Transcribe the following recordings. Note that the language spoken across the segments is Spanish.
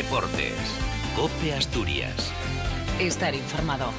Deportes. Cope Asturias. Estar informado.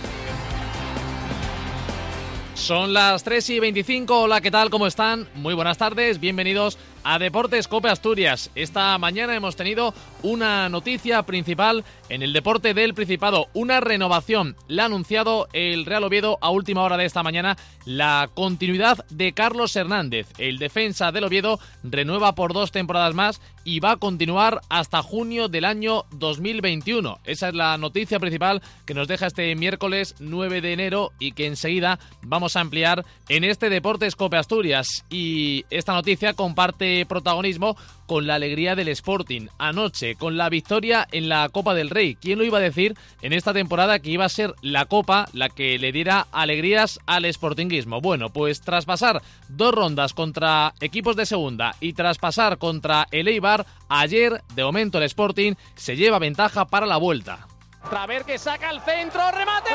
Son las 3 y 25. Hola, ¿qué tal? ¿Cómo están? Muy buenas tardes. Bienvenidos a Deportes Cope Asturias. Esta mañana hemos tenido una noticia principal en el deporte del Principado, una renovación. La ha anunciado el Real Oviedo a última hora de esta mañana la continuidad de Carlos Hernández. El defensa del Oviedo renueva por dos temporadas más y va a continuar hasta junio del año 2021. Esa es la noticia principal que nos deja este miércoles 9 de enero y que enseguida vamos a ampliar en este Deportes Cope Asturias. Y esta noticia comparte protagonismo con la alegría del Sporting anoche, con la victoria en la Copa del Rey. ¿Quién lo iba a decir en esta temporada que iba a ser la Copa la que le diera alegrías al Sportingismo? Bueno, pues tras pasar dos rondas contra equipos de segunda y tras pasar contra el Eibar, ayer, de momento el Sporting se lleva ventaja para la vuelta. Traver que saca el centro, remate.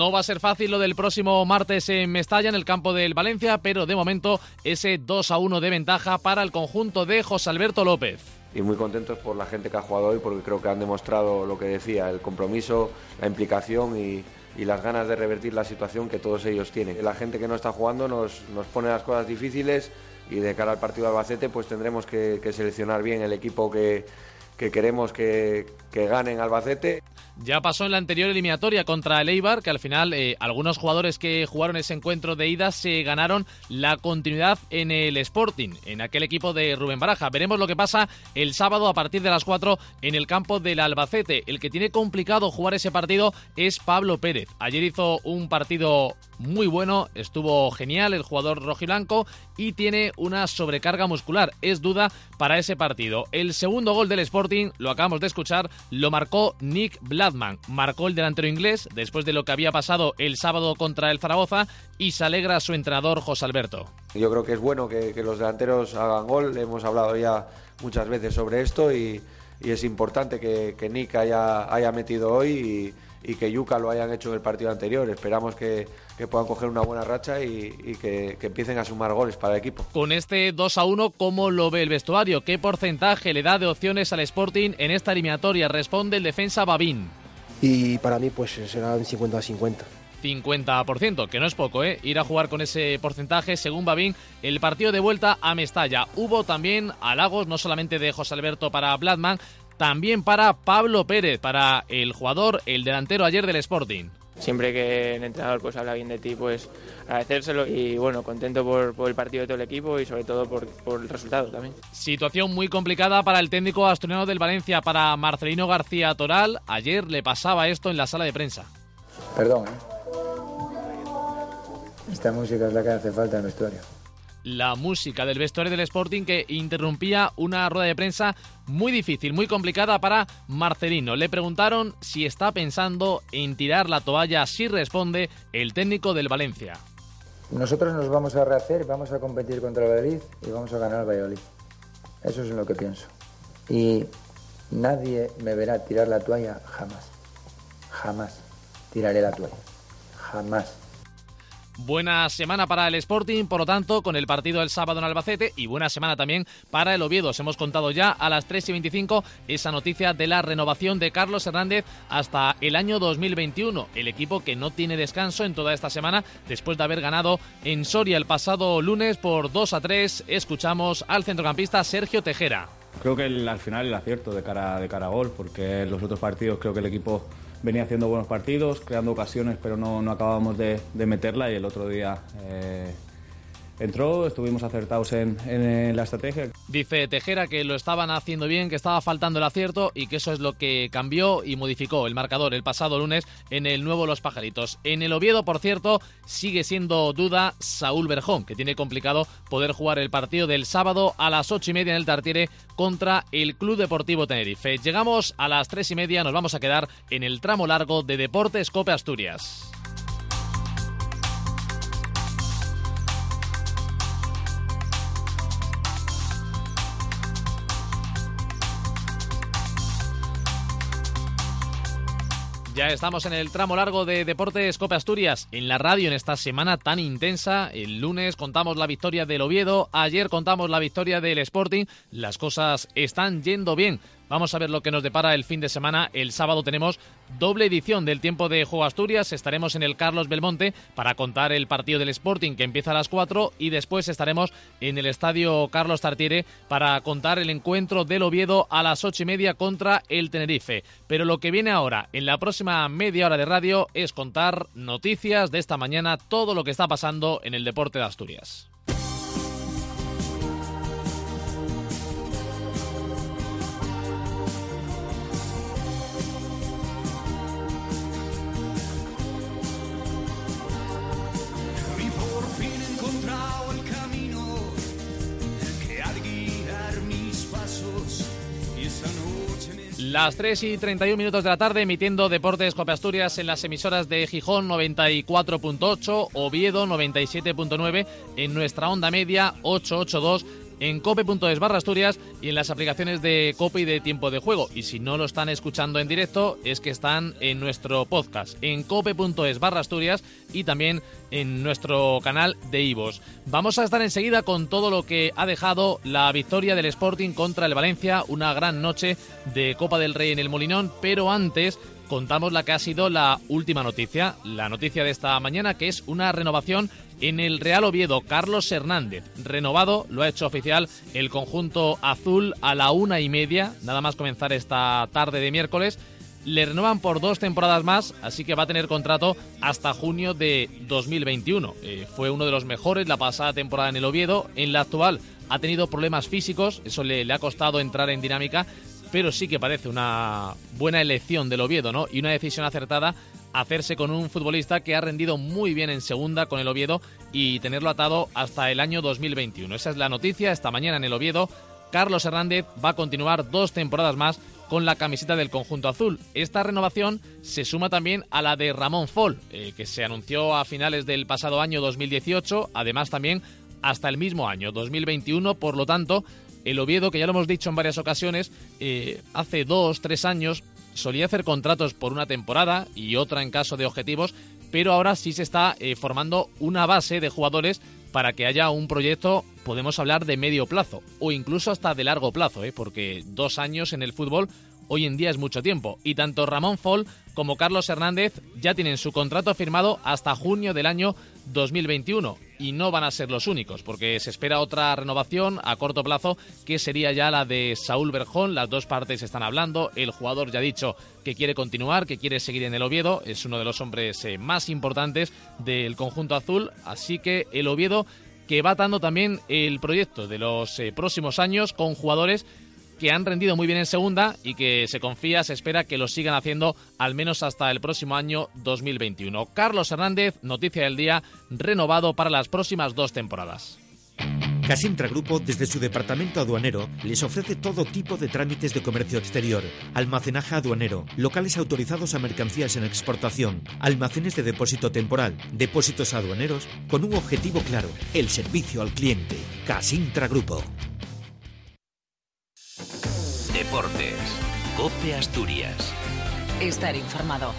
No va a ser fácil lo del próximo martes en Mestalla, en el campo del Valencia, pero de momento ese 2 a 1 de ventaja para el conjunto de José Alberto López. Y muy contentos por la gente que ha jugado hoy, porque creo que han demostrado lo que decía, el compromiso, la implicación y, las ganas de revertir la situación que todos ellos tienen. La gente que no está jugando nos, pone las cosas difíciles y de cara al partido de Albacete pues tendremos que, seleccionar bien el equipo que, que queremos que, que gane en Albacete. Ya pasó en la anterior eliminatoria contra el Eibar, que al final eh, algunos jugadores que jugaron ese encuentro de ida se ganaron la continuidad en el Sporting, en aquel equipo de Rubén Baraja. Veremos lo que pasa el sábado a partir de las 4 en el campo del Albacete. El que tiene complicado jugar ese partido es Pablo Pérez. Ayer hizo un partido muy bueno, estuvo genial el jugador rojiblanco y tiene una sobrecarga muscular. Es duda para ese partido. El segundo gol del Sporting, lo acabamos de escuchar, lo marcó Nick Marcó el delantero inglés después de lo que había pasado el sábado contra el Zaragoza y se alegra su entrenador José Alberto. Yo creo que es bueno que, que los delanteros hagan gol, hemos hablado ya muchas veces sobre esto y, y es importante que, que Nick haya, haya metido hoy y, y, que Yuka lo hayan hecho en el partido anterior. Esperamos que, que puedan coger una buena racha y, y que, que, empiecen a sumar goles para el equipo. Con este 2 a 1, ¿cómo lo ve el vestuario? ¿Qué porcentaje le da de opciones al Sporting en esta eliminatoria? Responde el defensa Babín. Y para mí, pues serán 50 a 50. 50%, que no es poco, ¿eh? Ir a jugar con ese porcentaje, según Babín, el partido de vuelta a Mestalla. Hubo también halagos, no solamente de José Alberto para Bladman, también para Pablo Pérez, para el jugador, el delantero ayer del Sporting. Siempre que el entrenador pues habla bien de ti, pues agradecérselo y bueno, contento por, por el partido de todo el equipo y sobre todo por, por, el resultado también. Situación muy complicada para el técnico asturiano del Valencia, para Marcelino García Toral. Ayer le pasaba esto en la sala de prensa. Perdón, ¿eh? Esta música es la que hace falta en el vestuario. La música del vestuario del Sporting que interrumpía una rueda de prensa muy difícil, muy complicada para Marcelino. Le preguntaron si está pensando en tirar la toalla, si responde el técnico del Valencia. Nosotros nos vamos a rehacer, vamos a competir contra el Valladolid y vamos a ganar el Valladolid. Eso es en lo que pienso. Y nadie me verá tirar la toalla jamás. Jamás tiraré la toalla. Jamás. Buena semana para el Sporting, por lo tanto, con el partido el sábado en Albacete y buena semana también para el Oviedo. Os hemos contado ya a las 3 y 25 esa noticia de la renovación de Carlos Hernández hasta el año 2021. El equipo que no tiene descanso en toda esta semana después de haber ganado en Soria el pasado lunes por 2 a 3. Escuchamos al centrocampista Sergio Tejera. Creo que el, al final el acierto de cara, de cara a gol, porque en los otros partidos creo que el equipo venía haciendo buenos partidos, creando ocasiones, pero no, no acabábamos de, meterla y el otro día eh, entró, estuvimos acertados en, en, la estrategia. Dice Tejera que lo estaban haciendo bien, que estaba faltando el acierto y que eso es lo que cambió y modificó el marcador el pasado lunes en el nuevo Los Pajaritos. En el Oviedo, por cierto, sigue siendo duda Saúl Berjón, que tiene complicado poder jugar el partido del sábado a las ocho y media en el Tartiere contra el Club Deportivo Tenerife. Llegamos a las tres y media, nos vamos a quedar en el tramo largo de Deportes Cope Asturias. Ya estamos en el tramo largo de Deportes Copa Asturias, en la radio en esta semana tan intensa. El lunes contamos la victoria del Oviedo, ayer contamos la victoria del Sporting. Las cosas están yendo bien. Vamos a ver lo que nos depara el fin de semana. El sábado tenemos doble edición del tiempo de Juego Asturias. Estaremos en el Carlos Belmonte para contar el partido del Sporting que empieza a las 4 y después estaremos en el Estadio Carlos Tartiere para contar el encuentro del Oviedo a las 8 y media contra el Tenerife. Pero lo que viene ahora, en la próxima media hora de radio, es contar noticias de esta mañana, todo lo que está pasando en el deporte de Asturias. Las 3 y 31 minutos de la tarde emitiendo Deportes Copa Asturias en las emisoras de Gijón 94.8, Oviedo 97.9, en nuestra onda media 882 en cope.es barra Asturias y en las aplicaciones de Cope y de Tiempo de Juego. Y si no lo están escuchando en directo, es que están en nuestro podcast, en cope.es barra Asturias y también en nuestro canal de Ivos. Vamos a estar enseguida con todo lo que ha dejado la victoria del Sporting contra el Valencia, una gran noche de Copa del Rey en el Molinón, pero antes contamos la que ha sido la última noticia, la noticia de esta mañana, que es una renovación en el Real Oviedo. Carlos Hernández, renovado, lo ha hecho oficial el conjunto azul a la una y media, nada más comenzar esta tarde de miércoles. Le renuevan por dos temporadas más, así que va a tener contrato hasta junio de 2021. Eh, fue uno de los mejores la pasada temporada en el Oviedo. En la actual ha tenido problemas físicos, eso le ha costado entrar en dinámica, pero sí que parece una buena elección del Oviedo, ¿no? Y una decisión acertada hacerse con un futbolista que ha rendido muy bien en segunda con el Oviedo y tenerlo atado hasta el año 2021. Esa es la noticia esta mañana en el Oviedo. Carlos Hernández va a continuar dos temporadas más con la camiseta del conjunto azul. Esta renovación se suma también a la de Ramón Fol, eh, que se anunció a finales del pasado año 2018, además también hasta el mismo año 2021, por lo tanto, el Oviedo, que ya lo hemos dicho en varias ocasiones, eh, hace dos, tres años solía hacer contratos por una temporada y otra en caso de objetivos, pero ahora sí se está eh, formando una base de jugadores para que haya un proyecto, podemos hablar de medio plazo o incluso hasta de largo plazo, ¿eh? porque dos años en el fútbol hoy en día es mucho tiempo. Y tanto Ramón Fol como Carlos Hernández ya tienen su contrato firmado hasta junio del año 2021 y no van a ser los únicos, porque se espera otra renovación a corto plazo que sería ya la de Saúl Berjón. Las dos partes están hablando. El jugador ya ha dicho que quiere continuar, que quiere seguir en el Oviedo. Es uno de los hombres eh, más importantes del conjunto azul. Así que el Oviedo que va dando también el proyecto de los eh, próximos años con jugadores que han rendido muy bien en segunda y que se confía, se espera que lo sigan haciendo al menos hasta el próximo año 2021. Carlos Hernández, noticia del día, renovado para las próximas dos temporadas. Casintra Grupo, desde su departamento aduanero, les ofrece todo tipo de trámites de comercio exterior, almacenaje aduanero, locales autorizados a mercancías en exportación, almacenes de depósito temporal, depósitos aduaneros, con un objetivo claro, el servicio al cliente. Casintra Grupo. Deportes. Cope Asturias. Estar informado.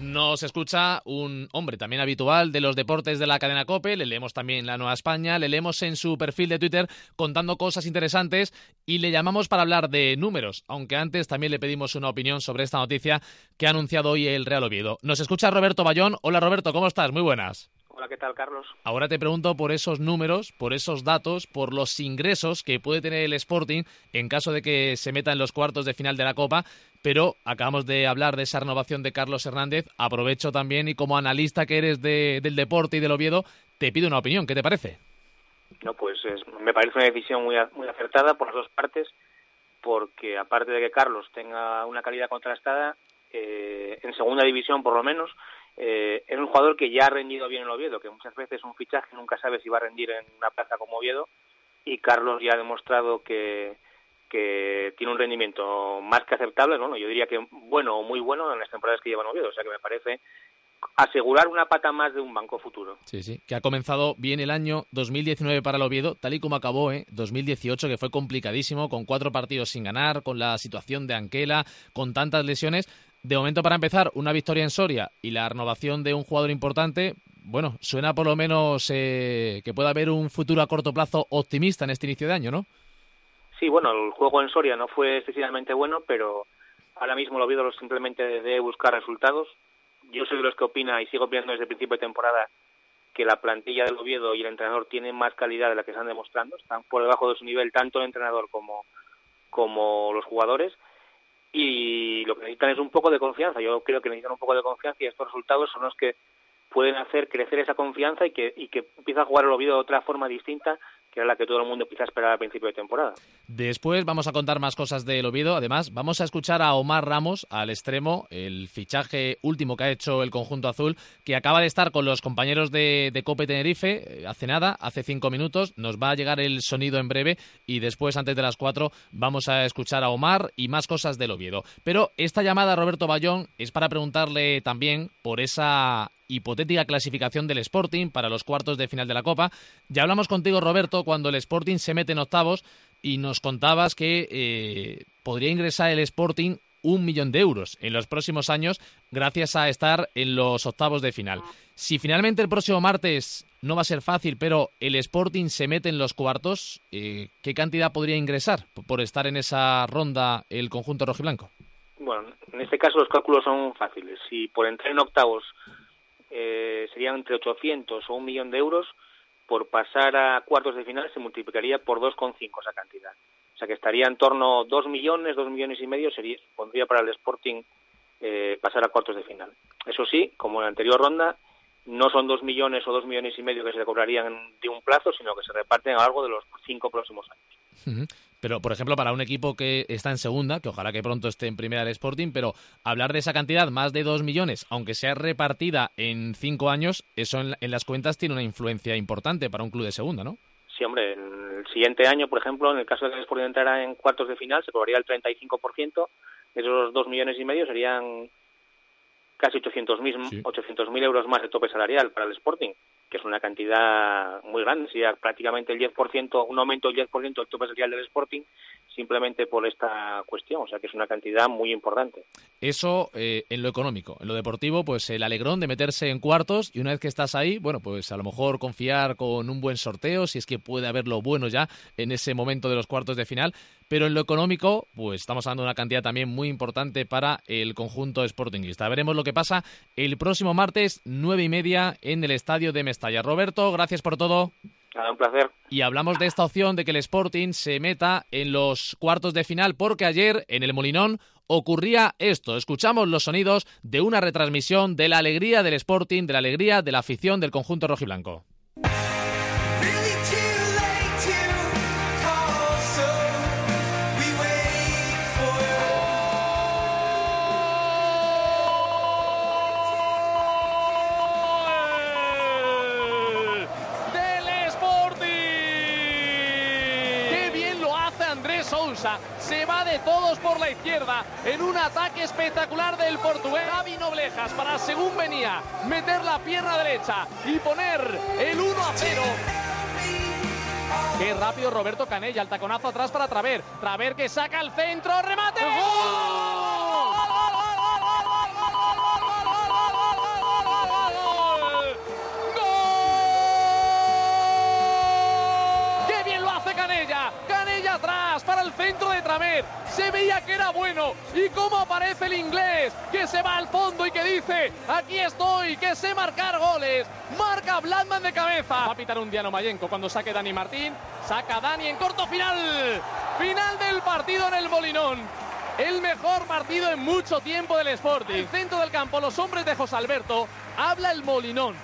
Nos escucha un hombre también habitual de los deportes de la cadena Cope, le leemos también La Nueva España, le leemos en su perfil de Twitter contando cosas interesantes y le llamamos para hablar de números, aunque antes también le pedimos una opinión sobre esta noticia que ha anunciado hoy el Real Oviedo. Nos escucha Roberto Bayón. Hola Roberto, ¿cómo estás? Muy buenas. Hola, ¿qué tal, Carlos? Ahora te pregunto por esos números, por esos datos, por los ingresos que puede tener el Sporting en caso de que se meta en los cuartos de final de la Copa. Pero acabamos de hablar de esa renovación de Carlos Hernández. Aprovecho también y como analista que eres del deporte y del Oviedo, te pido una opinión. ¿Qué te parece? No, pues me parece una decisión muy, muy acertada por las dos partes, porque aparte de que Carlos tenga una calidad contrastada, eh, en segunda división por lo menos, eh, es un jugador que ya ha rendido bien en Oviedo, que muchas veces un fichaje nunca sabe si va a rendir en una plaza como Oviedo, y Carlos ya ha demostrado que, que tiene un rendimiento más que aceptable, ¿no? yo diría que bueno o muy bueno en las temporadas que lleva en Oviedo, o sea que me parece asegurar una pata más de un banco futuro. Sí, sí, que ha comenzado bien el año 2019 para el Oviedo, tal y como acabó, ¿eh? 2018, que fue complicadísimo, con cuatro partidos sin ganar, con la situación de Anquela, con tantas lesiones. De momento, para empezar, una victoria en Soria y la renovación de un jugador importante, bueno, suena por lo menos eh, que pueda haber un futuro a corto plazo optimista en este inicio de año, ¿no? Sí, bueno, el juego en Soria no fue excesivamente bueno, pero ahora mismo lo Oviedo simplemente de buscar resultados. Yo soy de los que opina y sigo opinando desde el principio de temporada que la plantilla del Oviedo y el entrenador tienen más calidad de la que están demostrando, están por debajo de su nivel tanto el entrenador como, como los jugadores y lo que necesitan es un poco de confianza. Yo creo que necesitan un poco de confianza y estos resultados son los que pueden hacer crecer esa confianza y que, y que empiece a jugar el Oviedo de otra forma distinta la que todo el mundo empieza a esperar al principio de temporada. Después vamos a contar más cosas del Oviedo. Además, vamos a escuchar a Omar Ramos al extremo, el fichaje último que ha hecho el conjunto azul, que acaba de estar con los compañeros de, de Cope Tenerife eh, hace nada, hace cinco minutos. Nos va a llegar el sonido en breve y después, antes de las cuatro, vamos a escuchar a Omar y más cosas del Oviedo. Pero esta llamada a Roberto Bayón es para preguntarle también por esa hipotética clasificación del Sporting para los cuartos de final de la Copa. Ya hablamos contigo, Roberto, cuando el Sporting se mete en octavos y nos contabas que eh, podría ingresar el Sporting un millón de euros en los próximos años gracias a estar en los octavos de final. Si finalmente el próximo martes no va a ser fácil, pero el Sporting se mete en los cuartos, eh, ¿qué cantidad podría ingresar por estar en esa ronda el conjunto rojiblanco? Bueno, en este caso los cálculos son fáciles. Si por entrar en octavos eh, serían entre 800 o un millón de euros, por pasar a cuartos de final se multiplicaría por 2,5 esa cantidad. O sea que estaría en torno a 2 millones, 2 millones y medio, sería, pondría para el Sporting eh, pasar a cuartos de final. Eso sí, como en la anterior ronda, no son 2 millones o 2 millones y medio que se cobrarían de un plazo, sino que se reparten a lo largo de los cinco próximos años. Pero, por ejemplo, para un equipo que está en segunda, que ojalá que pronto esté en primera del Sporting, pero hablar de esa cantidad, más de dos millones, aunque sea repartida en cinco años, eso en, las cuentas tiene una influencia importante para un club de segunda, ¿no? Sí, hombre, el siguiente año, por ejemplo, en el caso de que el Sporting entrara en cuartos de final, se cobraría el 35%, esos dos millones y medio serían casi 800.000 sí. 800 euros más de tope salarial para el Sporting que es una cantidad muy grande, sería prácticamente el 10%, un aumento del 10% del tope salarial del Sporting, simplemente por esta cuestión, o sea que es una cantidad muy importante. Eso eh, en lo económico, en lo deportivo, pues el alegrón de meterse en cuartos y una vez que estás ahí, bueno, pues a lo mejor confiar con un buen sorteo, si es que puede haber lo bueno ya en ese momento de los cuartos de final, pero en lo económico, pues estamos hablando de una cantidad también muy importante para el conjunto sportingista. Veremos lo que pasa el próximo martes, nueve y media, en el estadio de Mestalla. Roberto, gracias por todo. Nada, un placer. Y hablamos de esta opción de que el Sporting se meta en los cuartos de final, porque ayer en el Molinón ocurría esto. Escuchamos los sonidos de una retransmisión de la alegría del Sporting, de la alegría de la afición del conjunto rojiblanco. De todos por la izquierda en un ataque espectacular del portugués Javi Noblejas para según venía meter la pierna derecha y poner el 1 a 0. Qué rápido Roberto Canella, el taconazo atrás para Traver. Traver que saca el centro, remate. Para el centro de Traver. Se veía que era bueno. Y cómo aparece el inglés que se va al fondo y que dice: Aquí estoy, que sé marcar goles. Marca Bladman de cabeza. Va a pitar un Diano Mayenco cuando saque Dani Martín. Saca Dani en corto final. Final del partido en el Molinón. El mejor partido en mucho tiempo del Sporting. El centro del campo, los hombres de José Alberto. Habla el Molinón.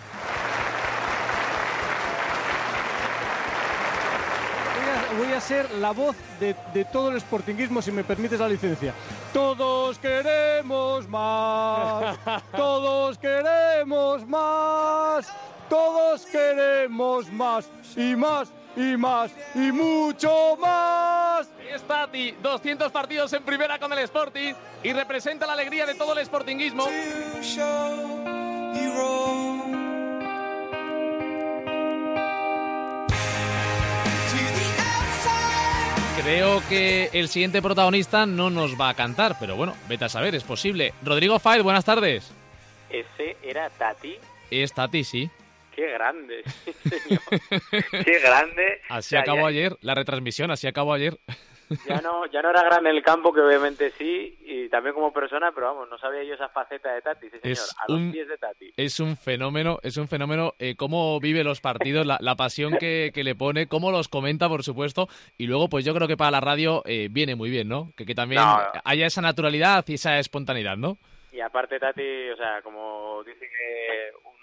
Voy a ser la voz de, de, todo el sportinguismo, si me permites la licencia. Todos queremos más, todos queremos más, todos queremos más y más y más y mucho más. Es Tati, 200 partidos en primera con el Sporting y representa la alegría de todo el sportinguismo. Creo que el siguiente protagonista no nos va a cantar, pero bueno, vete a saber, es posible. Rodrigo Faiz, buenas tardes. Ese era Tati. Es Tati, sí. Qué grande, señor. Qué grande. Así acabó ayer, la retransmisión, así acabó ayer. Ya no, ya no era grande en el campo, que obviamente sí, y también como persona, pero vamos, no sabía yo esa faceta de Tati, sí señor, a los pies de Tati. Es un fenómeno, es un fenómeno, eh, cómo vive los partidos, la, la pasión que, que, le pone, cómo los comenta, por supuesto, y luego pues yo creo que para la radio eh, viene muy bien, ¿no? Que, que también No. haya esa naturalidad y esa espontaneidad, ¿no? Y aparte Tati, o sea, como dice que un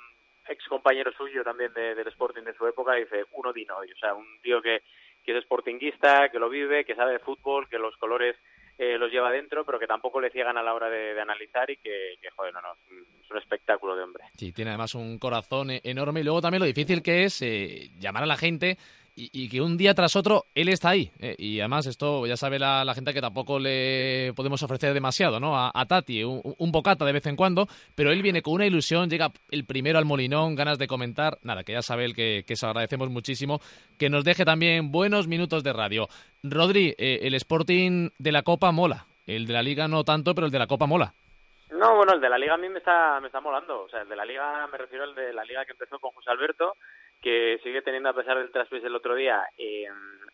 ex compañero suyo también de- del Sporting de su época, dice uno di noi, o sea, un tío que, que es sportinguista, que lo vive, que sabe de fútbol, que los colores eh, los lleva dentro, pero que tampoco le ciegan a la hora de, analizar y que, que, joder, no, no, es un- es un espectáculo de hombre. Sí, tiene además un corazón e- enorme y luego también lo difícil que es eh, llamar a la gente y, que un día tras otro él está ahí. eh, y además esto ya sabe la, gente que tampoco le podemos ofrecer demasiado, ¿no? A, Tati, un, un bocata de vez en cuando, pero él viene con una ilusión, llega el primero al molinón, ganas de comentar. Nada, que ya sabe él que, que se agradecemos muchísimo, que nos deje también buenos minutos de radio. Rodri, eh, el Sporting de la Copa mola. El de la Liga no tanto, pero el de la Copa mola. No, bueno, el de la Liga a mí me está, me está molando. O sea, el de la Liga, me refiero al de la Liga que empezó con José Alberto, que sigue teniendo, a pesar del traspiés del otro día, eh,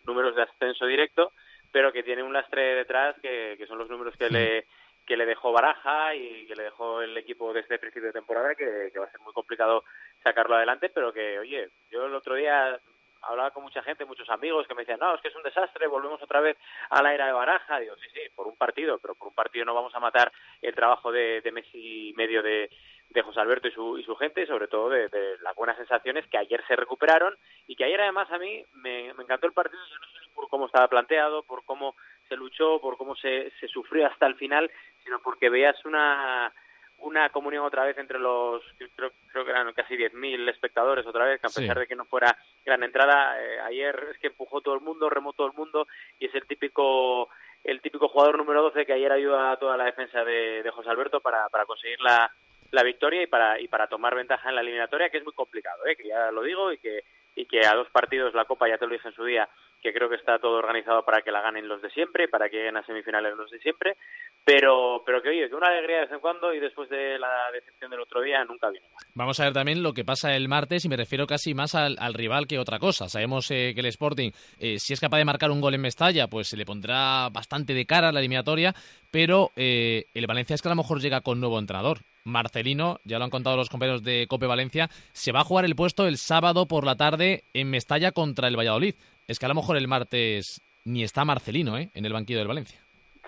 números de ascenso directo, pero que tiene un lastre detrás que, que son los números que le que le dejó Baraja y que le dejó el equipo desde el principio de temporada, que, que va a ser muy complicado sacarlo adelante, pero que, oye, yo el otro día hablaba con mucha gente, muchos amigos que me decían, no, es que es un desastre, volvemos otra vez a la era de Baraja. Digo, sí, sí, por un partido, pero por un partido no vamos a matar el trabajo de, de Messi y medio de, de José Alberto y su, y su gente, y sobre todo de, de las buenas sensaciones que ayer se recuperaron y que ayer además a mí me, me encantó el partido, no solo por cómo estaba planteado, por cómo se luchó, por cómo se, se sufrió hasta el final, sino porque veías una una comunión otra vez entre los, creo, creo que eran casi 10.000 espectadores otra vez, que a Sí. pesar de que no fuera gran entrada, eh, ayer es que empujó todo el mundo, remó todo el mundo y es el típico el típico jugador número 12 que ayer ayuda a toda la defensa de, de José Alberto para, para conseguir la, la victoria y para y para tomar ventaja en la eliminatoria, que es muy complicado, ¿eh? que ya lo digo y que y que a dos partidos la Copa, ya te lo dije en su día, que creo que está todo organizado para que la ganen los de siempre, para que lleguen a semifinales los de siempre, pero pero que oye, que una alegría de vez en cuando y después de la decepción del otro día nunca viene mal. Vamos a ver también lo que pasa el martes y me refiero casi más al, al rival que otra cosa. Sabemos eh, que el Sporting, eh, si es capaz de marcar un gol en Mestalla, pues se le pondrá bastante de cara a la eliminatoria, pero eh, el Valencia es que a lo mejor llega con nuevo entrenador. Marcelino, ya lo han contado los compañeros de Cope Valencia, se va a jugar el puesto el sábado por la tarde en Mestalla contra el Valladolid. Es que a lo mejor el martes ni está Marcelino ¿eh? en el banquillo del Valencia.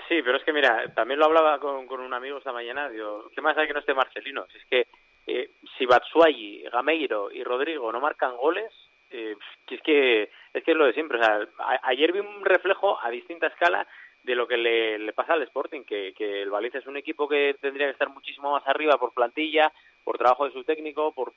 Sí, pero es que mira, también lo hablaba con, con un amigo esta mañana, digo, ¿qué más hay que no esté Marcelino? Si es que eh, si Batsuagi, Gameiro y Rodrigo no marcan goles, eh, es que es que es lo de siempre. O sea, a- ayer vi un reflejo a distinta escala de lo que le, le pasa al Sporting, que, que el Valencia es un equipo que tendría que estar muchísimo más arriba por plantilla, por trabajo de su técnico, por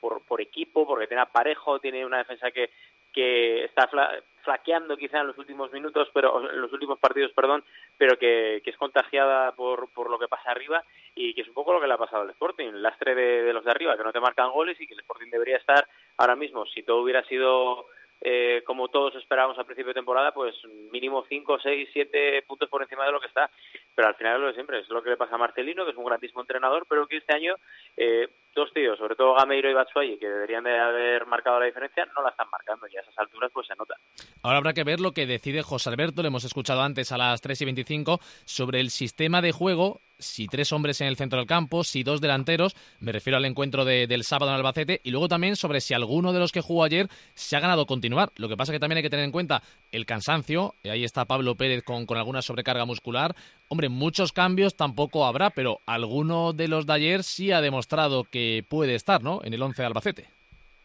por, por, equipo, porque tiene parejo, tiene una defensa que, que está fla- flaqueando quizá en los últimos minutos, pero en los últimos partidos, perdón, pero que, que es contagiada por, por lo que pasa arriba y que es un poco lo que le ha pasado al Sporting, el lastre de, de los de arriba que no te marcan goles y que el Sporting debería estar ahora mismo, si todo hubiera sido eh, como todos esperábamos al principio de temporada, pues mínimo 5, 6, 7 puntos por encima de lo que está. Pero al final es lo de siempre, es lo que le pasa a Marcelino, que es un grandísimo entrenador, pero que este año eh, dos tíos, sobre todo Gameiro y Batshuayi, que deberían de haber marcado la diferencia, no la están marcando y a esas alturas pues se nota. Ahora habrá que ver lo que decide José Alberto, lo hemos escuchado antes a las 3 y 25, sobre el sistema de juego, si tres hombres en el centro del campo, si dos delanteros, me refiero al encuentro de- del sábado en Albacete, y luego también sobre si alguno de los que jugó ayer se ha ganado continuar. Lo que pasa que también hay que tener en cuenta el cansancio, eh, ahí está Pablo Pérez con, con alguna sobrecarga muscular. Hombre, muchos cambios tampoco habrá, pero alguno de los de ayer sí ha demostrado que puede estar, ¿no?, en el 11 de Albacete.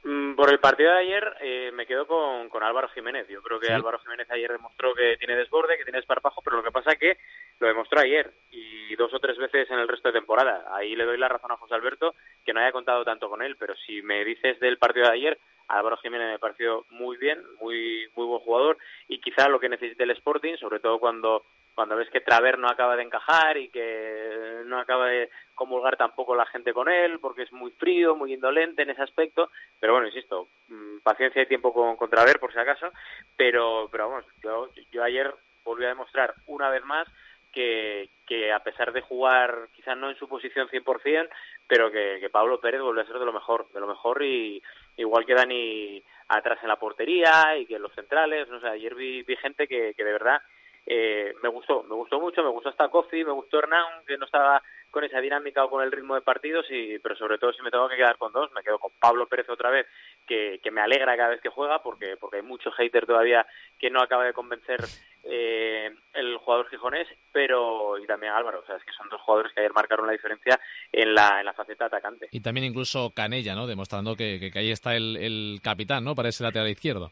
Mm, Por el partido de ayer eh, me quedo con, con Álvaro Jiménez. Yo creo que Sí. Álvaro Jiménez ayer demostró que tiene desborde, que tiene esparpajo, pero lo que pasa que lo demostró ayer y dos o tres veces en el resto de temporada. Ahí le doy la razón a José Alberto que no haya contado tanto con él, pero si me dices del partido de ayer, Álvaro Jiménez me pareció muy bien, muy muy buen jugador y quizá lo que necesite el Sporting, sobre todo cuando cuando ves que Traver no acaba de encajar y que no acaba de comulgar tampoco la gente con él, porque es muy frío, muy indolente en ese aspecto, pero bueno, insisto, mm, paciencia y tiempo con, con Traver por si acaso, pero, pero vamos, yo, yo ayer volví a demostrar una vez más que, que a pesar de jugar quizás no en su posición 100%, pero que, Pablo Pérez vuelve a ser de lo mejor, de lo mejor y igual que Dani atrás en la portería y que los centrales, no sé, ayer vi, vi gente que, que de verdad eh, me gustó, me gustó mucho, me gustó hasta Kofi, me gustó Hernán, que no estaba con esa dinámica o con el ritmo de partidos, y, pero sobre todo si me tengo que quedar con dos, me quedo con Pablo Pérez otra vez, que, que me alegra cada vez que juega, porque, porque hay mucho hater todavía que no acaba de convencer eh, el jugador gijonés, pero y también Álvaro, o sea, es que son dos jugadores que ayer marcaron la diferencia en la, en la faceta atacante. Y también incluso Canella, ¿no? Demostrando que, que, que ahí está el, el capitán, ¿no? Para ese lateral izquierdo.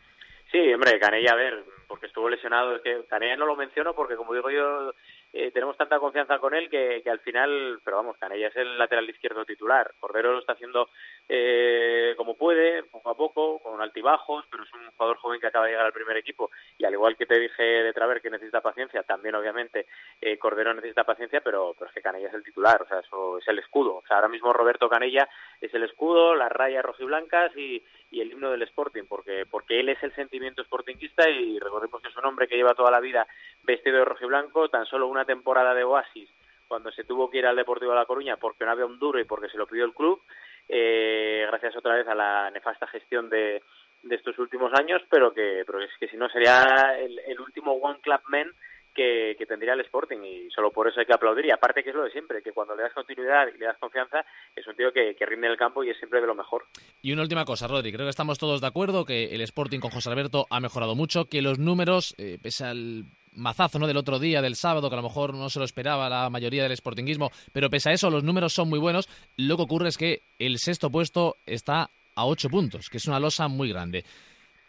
Sí, hombre, Canella, a ver, porque estuvo lesionado. Es que Canella no lo menciono porque, como digo yo, eh, tenemos tanta confianza con él que, que, al final, pero vamos, Canella es el lateral izquierdo titular. Cordero lo está haciendo eh, como puede, poco a poco, con altibajos, pero es un jugador joven que acaba de llegar al primer equipo. Y al igual que te dije de Traver que necesita paciencia, también obviamente eh, Cordero necesita paciencia, pero, pero es que Canella es el titular, o sea, eso es el escudo. O sea, ahora mismo Roberto Canella es el escudo, las rayas rojiblancas y, y el himno del Sporting, porque, porque él es el sentimiento sportingista y recordemos que es un hombre que lleva toda la vida vestido de rojiblanco, tan solo una temporada de oasis cuando se tuvo que ir al Deportivo de La Coruña porque no había un duro y porque se lo pidió el club, eh, gracias otra vez a la nefasta gestión de, de estos últimos años, pero que, pero es que si no sería el, el último One Club Men que, que, tendría el Sporting y solo por eso hay que aplaudir y aparte que es lo de siempre, que cuando le das continuidad y le das confianza es un tío que, que rinde en el campo y es siempre de lo mejor. Y una última cosa, Rodri, creo que estamos todos de acuerdo que el Sporting con José Alberto ha mejorado mucho, que los números, eh, pese al mazazo ¿no? del otro día, del sábado, que a lo mejor no se lo esperaba la mayoría del sportinguismo, pero pese a eso los números son muy buenos, lo que ocurre es que el sexto puesto está a ocho puntos, que es una losa muy grande.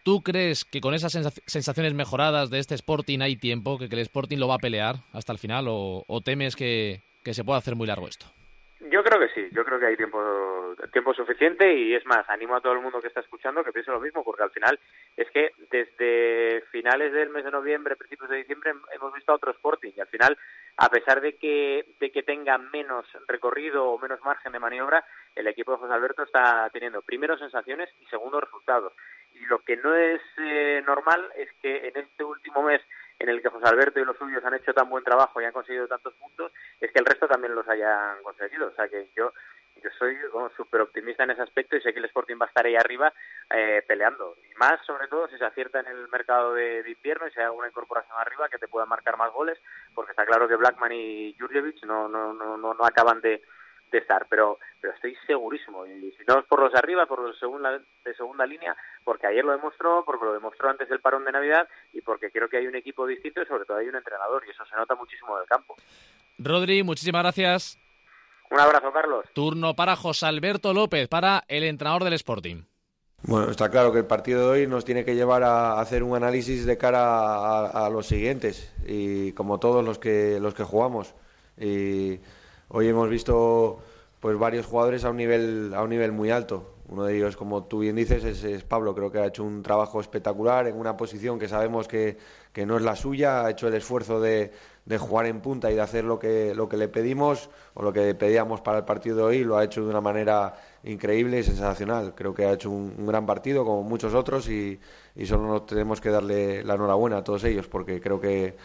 ¿Tú crees que con esas sensaciones mejoradas de este Sporting hay tiempo, que, que el Sporting lo va a pelear hasta el final o, o temes que, que se pueda hacer muy largo esto? Yo creo que sí, yo creo que hay tiempo tiempo suficiente y es más, animo a todo el mundo que está escuchando que piense lo mismo, porque al final es que desde finales del mes de noviembre, principios de diciembre, hemos visto a otro Sporting y al final, a pesar de que, de que tenga menos recorrido o menos margen de maniobra, el equipo de José Alberto está teniendo primero sensaciones y segundo resultados. Y lo que no es eh, normal es que en este último mes en el que José Alberto y los suyos han hecho tan buen trabajo y han conseguido tantos puntos, es que el resto también los hayan conseguido. O sea que yo yo soy súper optimista en ese aspecto y sé que el Sporting va a estar ahí arriba eh, peleando. Y más, sobre todo, si se acierta en el mercado de, invierno y se haga una incorporación arriba que te pueda marcar más goles, porque está claro que Blackman y Jurjevic no, no, no, no, no acaban de, de estar, pero pero estoy segurísimo y si no es por los de arriba, por los de segunda, de segunda línea, porque ayer lo demostró, porque lo demostró antes del parón de Navidad y porque creo que hay un equipo distinto y sobre todo hay un entrenador y eso se nota muchísimo del campo. Rodri, muchísimas gracias. Un abrazo, Carlos. Turno para José Alberto López, para el entrenador del Sporting. Bueno, está claro que el partido de hoy nos tiene que llevar a hacer un análisis de cara a, a los siguientes y como todos los que los que jugamos. Y hoy hemos visto pues varios jugadores a un nivel a un nivel muy alto. Uno de ellos, como tú bien dices, es, es Pablo. Creo que ha hecho un trabajo espectacular en una posición que sabemos que, que no es la suya. Ha hecho el esfuerzo de, de jugar en punta y de hacer lo que, lo que le pedimos o lo que pedíamos para el partido de hoy. Lo ha hecho de una manera increíble y sensacional. Creo que ha hecho un, gran partido, como muchos otros, y, solo nos tenemos que darle la enhorabuena a todos ellos, porque creo que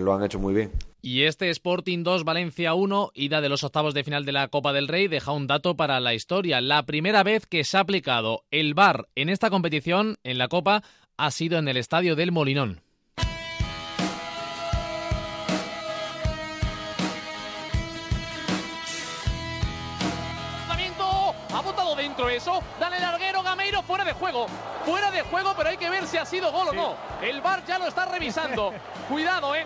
lo han hecho muy bien. Y este Sporting 2, Valencia 1, ida de los octavos de final de la Copa del Rey, deja un dato para la historia. La primera vez que se ha aplicado el VAR en esta competición, en la Copa, ha sido en el estadio del Molinón. Ha botado dentro eso. Dale larguero, Gameiro, fuera de juego. Fuera de juego, pero hay que ver si ha sido gol sí. o no. El VAR ya lo está revisando. Cuidado, eh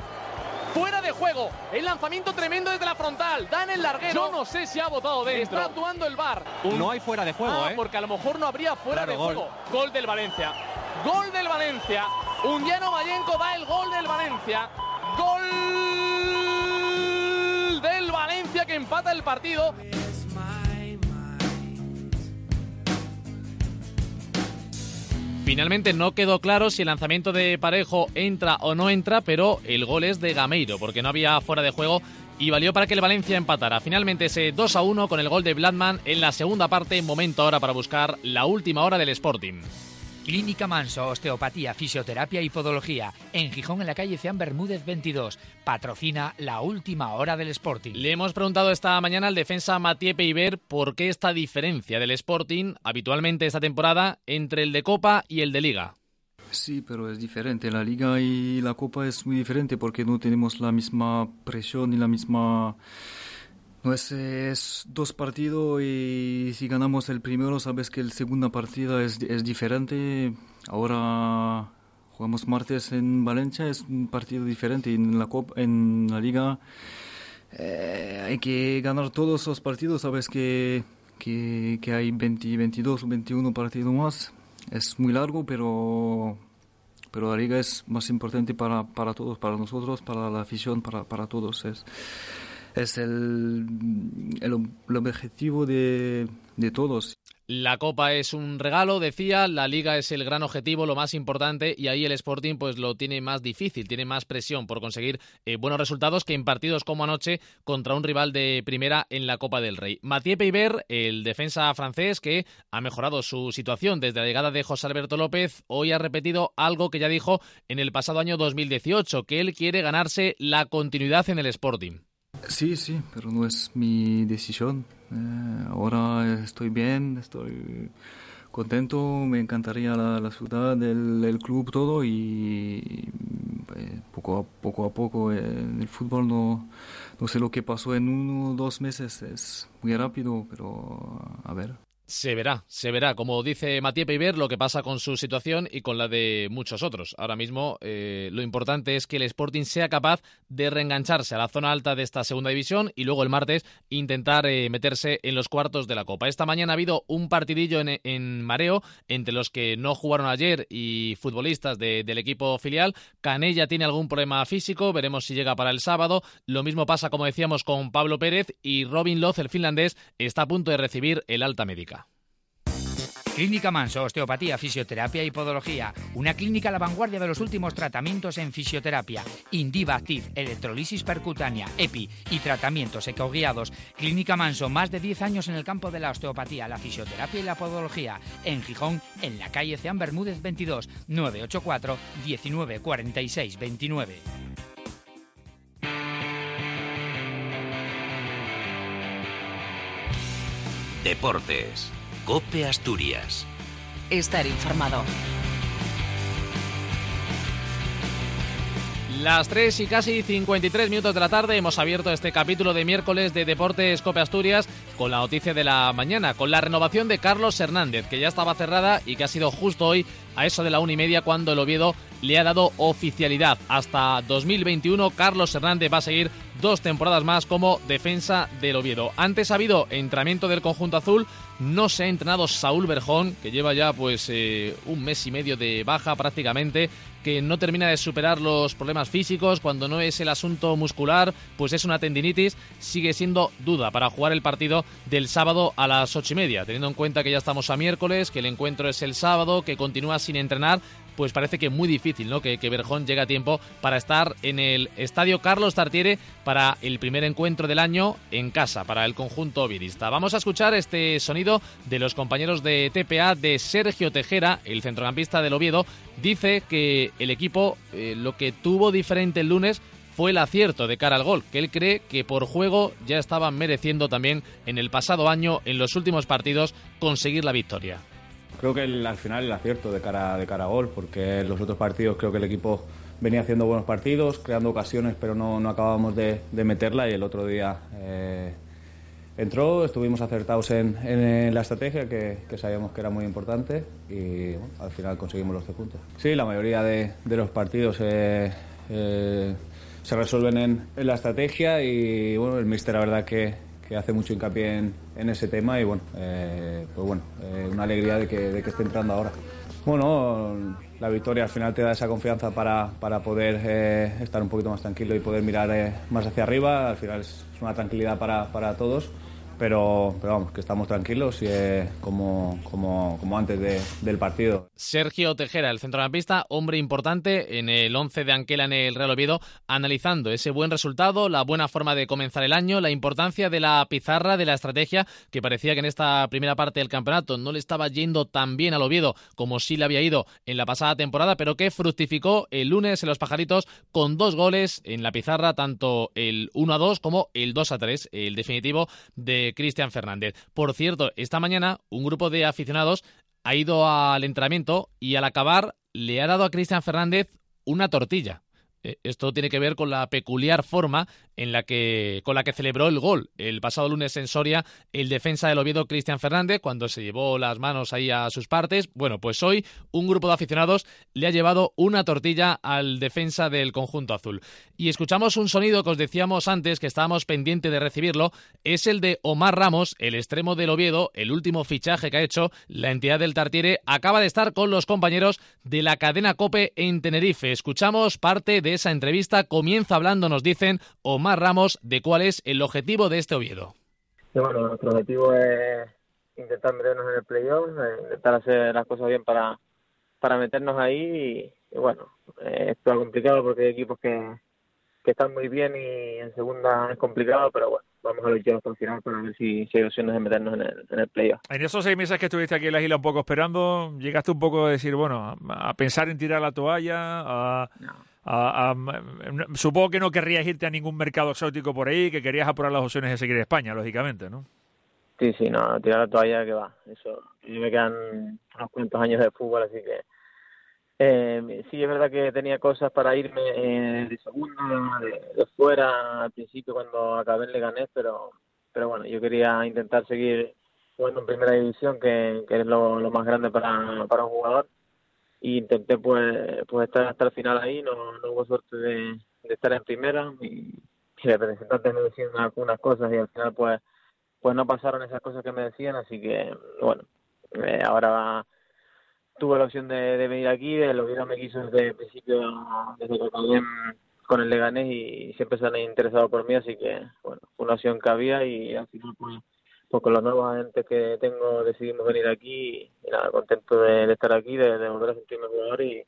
fuera de juego. El lanzamiento tremendo desde la frontal. Dan el larguero. Yo no sé si ha votado dentro. Está actuando el bar. No hay fuera de juego, ah, ¿eh? Porque a lo mejor no habría fuera claro, de gol. juego. Gol del Valencia. Gol del Valencia. Undiano Mayenco da el gol del Valencia. Gol del Valencia que empata el partido. Finalmente no quedó claro si el lanzamiento de Parejo entra o no entra, pero el gol es de Gameiro, porque no había fuera de juego y valió para que el Valencia empatara. Finalmente ese 2 a 1 con el gol de Bladman en la segunda parte, momento ahora para buscar la última hora del Sporting. Clínica Manso, osteopatía, fisioterapia y podología. En Gijón, en la calle Cian Bermúdez 22. Patrocina la última hora del Sporting. Le hemos preguntado esta mañana al defensa Mathieu Peiber por qué esta diferencia del Sporting, habitualmente esta temporada, entre el de Copa y el de Liga. Sí, pero es diferente. La Liga y la Copa es muy diferente porque no tenemos la misma presión ni la misma no es, dos partidos y si ganamos el primero, sabes que el segundo partido es, es diferente. Ahora jugamos martes en Valencia, es un partido diferente. Y en la, Copa, en la Liga eh, hay que ganar todos los partidos. Sabes que, que, que hay 20, 22 o 21 partidos más. Es muy largo, pero pero la liga es más importante para, para todos, para nosotros, para la afición, para, para todos. Es, es el, el, objetivo de, de todos. La Copa es un regalo, decía, la Liga es el gran objetivo, lo más importante, y ahí el Sporting pues lo tiene más difícil, tiene más presión por conseguir eh, buenos resultados que en partidos como anoche contra un rival de primera en la Copa del Rey. Mathieu Peiber, el defensa francés que ha mejorado su situación desde la llegada de José Alberto López, hoy ha repetido algo que ya dijo en el pasado año 2018, que él quiere ganarse la continuidad en el Sporting. Sí, sí, pero no es mi decisión. Eh, ahora estoy bien, estoy contento, me encantaría la, ciudad, el, club, todo y eh, poco, a, poco a poco en el fútbol no, no sé lo que pasó en uno o dos meses, es muy rápido, pero a ver. Se verá, se verá, como dice Matías Peiber, lo que pasa con su situación y con la de muchos otros. Ahora mismo eh, lo importante es que el Sporting sea capaz de reengancharse a la zona alta de esta segunda división y luego el martes intentar eh, meterse en los cuartos de la Copa. Esta mañana ha habido un partidillo en, mareo entre los que no jugaron ayer y futbolistas del equipo filial. Canella tiene algún problema físico, veremos si llega para el sábado. Lo mismo pasa, como decíamos, con Pablo Pérez y Robin Loz, el finlandés, está a punto de recibir el alta médica. Clínica Manso, osteopatía, fisioterapia y podología. Una clínica a la vanguardia de los últimos tratamientos en fisioterapia. Indiva Active, electrolisis percutánea, EPI y tratamientos ecoguiados. Clínica Manso, más de 10 años en el campo de la osteopatía, la fisioterapia y la podología. En Gijón, en la calle Ceán Bermúdez 22, 984 1946 29. Deportes. Cope Asturias. Estar informado. Las 3 y casi 53 minutos de la tarde hemos abierto este capítulo de miércoles de Deportes Cope Asturias con la noticia de la mañana, con la renovación de Carlos Hernández, que ya estaba cerrada y que ha sido justo hoy a eso de la una y media cuando el Oviedo le ha dado oficialidad. Hasta 2021 Carlos Hernández va a seguir dos temporadas más como defensa del Oviedo. Antes ha habido entrenamiento del conjunto azul, no se ha entrenado Saúl Berjón, que lleva ya pues eh, un mes y medio de baja prácticamente, que no termina de superar los problemas físicos, cuando no es el asunto muscular, pues es una tendinitis, sigue siendo duda para jugar el partido del sábado a las ocho y media, teniendo en cuenta que ya estamos a miércoles, que el encuentro es el sábado, que continúa sin entrenar, pues parece que muy difícil, ¿no? Que, que Berjón llegue a tiempo para estar en el estadio Carlos Tartiere para el primer encuentro del año en casa, para el conjunto virista. Vamos a escuchar este sonido de los compañeros de TPA de Sergio Tejera, el centrocampista del Oviedo. Dice que el equipo eh, lo que tuvo diferente el lunes fue el acierto de cara al gol, que él cree que por juego ya estaban mereciendo también en el pasado año, en los últimos partidos, conseguir la victoria. Creo que al final el acierto de cara, de cara a gol, porque en los otros partidos creo que el equipo venía haciendo buenos partidos, creando ocasiones, pero no, no acabábamos de, meterla y el otro día eh, entró, estuvimos acertados en, la estrategia que, que, sabíamos que era muy importante y al final conseguimos los tres puntos. Sí, la mayoría de, de los partidos eh, eh, se resuelven en, en, la estrategia y bueno, el míster la verdad que, hace mucho hincapié en, ese tema y bueno, eh, pues bueno, eh, una alegría de que, esté entrando ahora. Bueno, la victoria al final te da esa confianza para, para poder eh, estar un poquito más tranquilo y poder mirar más hacia arriba. Al final es una tranquilidad para, para todos pero, pero vamos, que estamos tranquilos y como, como, como antes del partido. Sergio Tejera, el centrocampista, hombre importante en el 11 de Anquela en el Real Oviedo, analizando ese buen resultado, la buena forma de comenzar el año, la importancia de la pizarra, de la estrategia, que parecía que en esta primera parte del campeonato no le estaba yendo tan bien al Oviedo como sí le había ido en la pasada temporada, pero que fructificó el lunes en los pajaritos con dos goles en la pizarra, tanto el 1 a 2 como el 2 a 3, el definitivo de Cristian Fernández. Por cierto, esta mañana un grupo de aficionados ha ido al entrenamiento y al acabar le ha dado a Cristian Fernández una tortilla. Eh, esto tiene que ver con la peculiar forma en la que, con la que celebró el gol el pasado lunes en Soria el defensa del Oviedo Cristian Fernández cuando se llevó las manos ahí a sus partes. Bueno, pues hoy un grupo de aficionados le ha llevado una tortilla al defensa del conjunto azul. Y escuchamos un sonido que os decíamos antes que estábamos pendientes de recibirlo, es el de Omar Ramos, el extremo del Oviedo, el último fichaje que ha hecho la entidad del Tartiere, acaba de estar con los compañeros de la cadena Cope en Tenerife. Escuchamos parte de esa entrevista, comienza hablando, nos dicen, Omar Ramos, de cuál es el objetivo de este Oviedo. bueno, nuestro objetivo es intentar meternos en el playoff, eh, intentar hacer las cosas bien para, para meternos ahí y, bueno, eh, es complicado porque hay equipos que, que están muy bien y en segunda es complicado, pero bueno, vamos a luchar hasta el final para ver si, hay opciones de meternos en el, en el playoff. En esos seis meses que estuviste aquí en la isla un poco esperando, llegaste un poco a decir, bueno, a, pensar en tirar la toalla, a, supongo que no querrías irte a ningún mercado exótico por ahí, que querías apurar las opciones de seguir en España, lógicamente, ¿no? Sí, sí, no, tirar la que va. Eso, me quedan unos cuantos años de fútbol, así que eh, sí, es verdad que tenía cosas para irme eh, de segunda, de, fuera al principio cuando acabé en Leganés, pero, pero bueno, yo quería intentar seguir jugando en primera división, que, que es lo, lo, más grande para, para un jugador y intenté pues pues estar hasta el final ahí no, no hubo suerte de, estar en primera el representante me decían algunas cosas y al final pues pues no pasaron esas cosas que me decían así que bueno eh, ahora tuve la opción de, venir aquí el Oviedo me quiso desde el principio desde que acabé con el Leganés y siempre se han interesado por mí así que bueno fue una opción que había y al final pues pues con los nuevos agentes que tengo decidimos venir aquí y nada, contento de, estar aquí, de, volver a sentirme jugador y,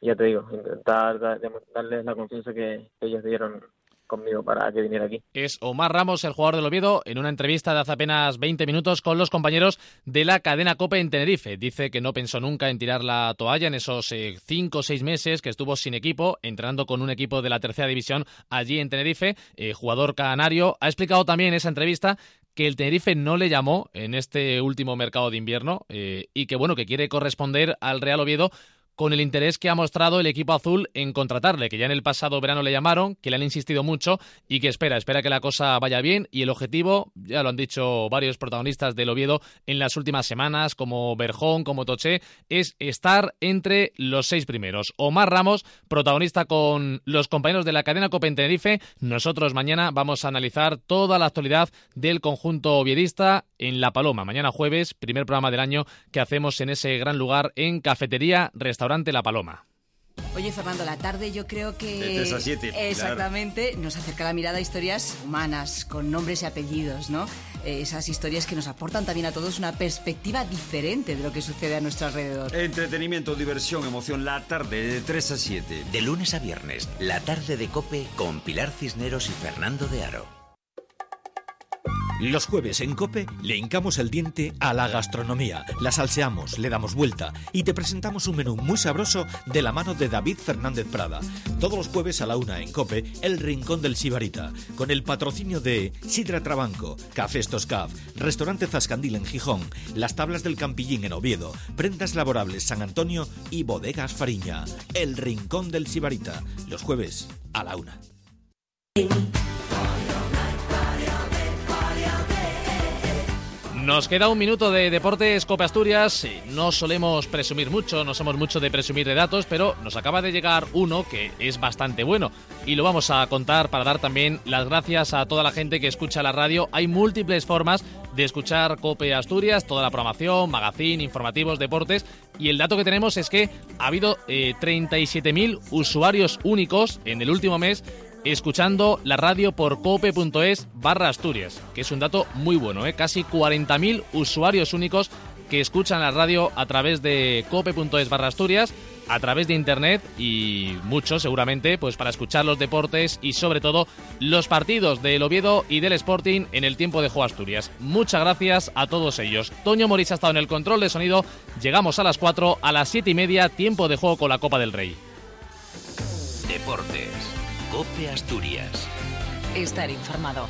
ya te digo, intentar darles la confianza que, ellos dieron conmigo para que aquí. Es Omar Ramos, el jugador del Oviedo, en una entrevista de hace apenas 20 minutos con los compañeros de la cadena Copa en Tenerife. Dice que no pensó nunca en tirar la toalla en esos 5 eh, o 6 meses que estuvo sin equipo, entrenando con un equipo de la tercera división allí en Tenerife. Eh, jugador canario. Ha explicado también en esa entrevista que el Tenerife no le llamó en este último mercado de invierno eh, y que bueno que quiere corresponder al Real Oviedo con el interés que ha mostrado el equipo azul en contratarle, que ya en el pasado verano le llamaron, que le han insistido mucho y que espera, espera que la cosa vaya bien. Y el objetivo, ya lo han dicho varios protagonistas del Oviedo en las últimas semanas, como Berjón, como Toché, es estar entre los seis primeros. Omar Ramos, protagonista con los compañeros de la cadena Copa en Tenerife, nosotros mañana vamos a analizar toda la actualidad del conjunto oviedista en La Paloma, mañana jueves, primer programa del año que hacemos en ese gran lugar en Cafetería Restaurante La Paloma. Oye, Fernando, la tarde yo creo que... De 3 a 7. Exactamente, nos acerca la mirada a historias humanas, con nombres y apellidos, ¿no? Eh, esas historias que nos aportan también a todos una perspectiva diferente de lo que sucede a nuestro alrededor. Entretenimiento, diversión, emoción, la tarde de 3 a 7. De lunes a viernes, la tarde de Cope con Pilar Cisneros y Fernando de Aro. Los jueves en Cope le hincamos el diente a la gastronomía, la salseamos, le damos vuelta y te presentamos un menú muy sabroso de la mano de David Fernández Prada. Todos los jueves a la una en Cope, El Rincón del Sibarita, con el patrocinio de Sidra Trabanco, Cafés Toscaf, Restaurante Zascandil en Gijón, Las Tablas del Campillín en Oviedo, Prendas Laborables San Antonio y Bodegas Fariña. El Rincón del Sibarita, los jueves a la una. Nos queda un minuto de Deportes Copa Asturias. No solemos presumir mucho, no somos mucho de presumir de datos, pero nos acaba de llegar uno que es bastante bueno y lo vamos a contar para dar también las gracias a toda la gente que escucha la radio. Hay múltiples formas de escuchar Cope Asturias, toda la programación, magazine, informativos, deportes y el dato que tenemos es que ha habido 37.000 eh, usuarios únicos en el último mes escuchando la radio por cope.es barra Asturias, que es un dato muy bueno, ¿eh? casi 40.000 usuarios únicos que escuchan la radio a través de cope.es barra Asturias, a través de internet y muchos seguramente pues para escuchar los deportes y sobre todo los partidos del Oviedo y del Sporting en el tiempo de juego Asturias. Muchas gracias a todos ellos. Toño Morís ha estado en el control de sonido. Llegamos a las 4, a las 7 y media, tiempo de juego con la Copa del Rey. Deportes. Cope Asturias. Estar informado.